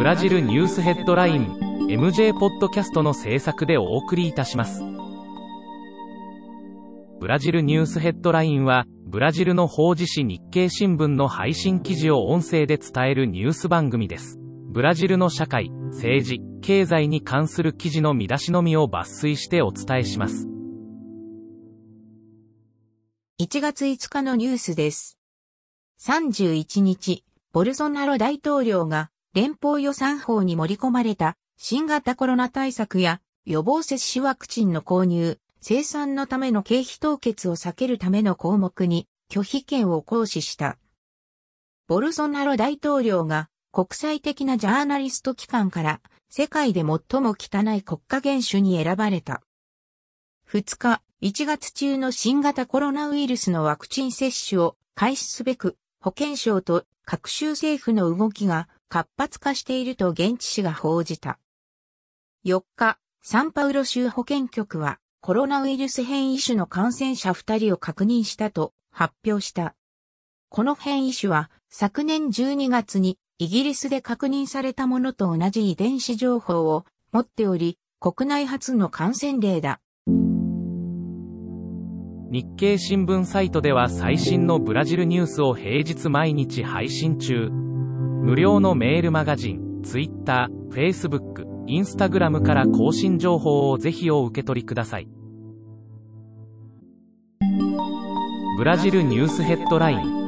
ブラジルニュースヘッドライン MJ ポッドキャストの制作でお送りいたします。ブラジルニュースヘッドラインは、ブラジルの法事紙日経新聞の配信記事を音声で伝えるニュース番組です。ブラジルの社会、政治、経済に関する記事の見出しのみを抜粋してお伝えします。1月5日のニュースです。31日、ボルソナロ大統領が連邦予算法に盛り込まれた新型コロナ対策や予防接種ワクチンの購入、生産のための経費凍結を避けるための項目に拒否権を行使した。ボルソナロ大統領が国際的なジャーナリスト機関から世界で最も汚い国家元首に選ばれた。2日、1月中の新型コロナウイルスのワクチン接種を開始すべく、保健省と各州政府の動きが活発化していると現地紙が報じた。4日、サンパウロ州保健局はコロナウイルス変異種の感染者2人を確認したと発表した。この変異種は昨年12月にイギリスで確認されたものと同じ遺伝子情報を持っており、国内初の感染例だ。日経新聞サイトでは最新のブラジルニュースを平日毎日配信中。無料のメールマガジン、Twitter、Facebook、Instagram から更新情報をぜひお受け取りください。ブラジルニュースヘッドライン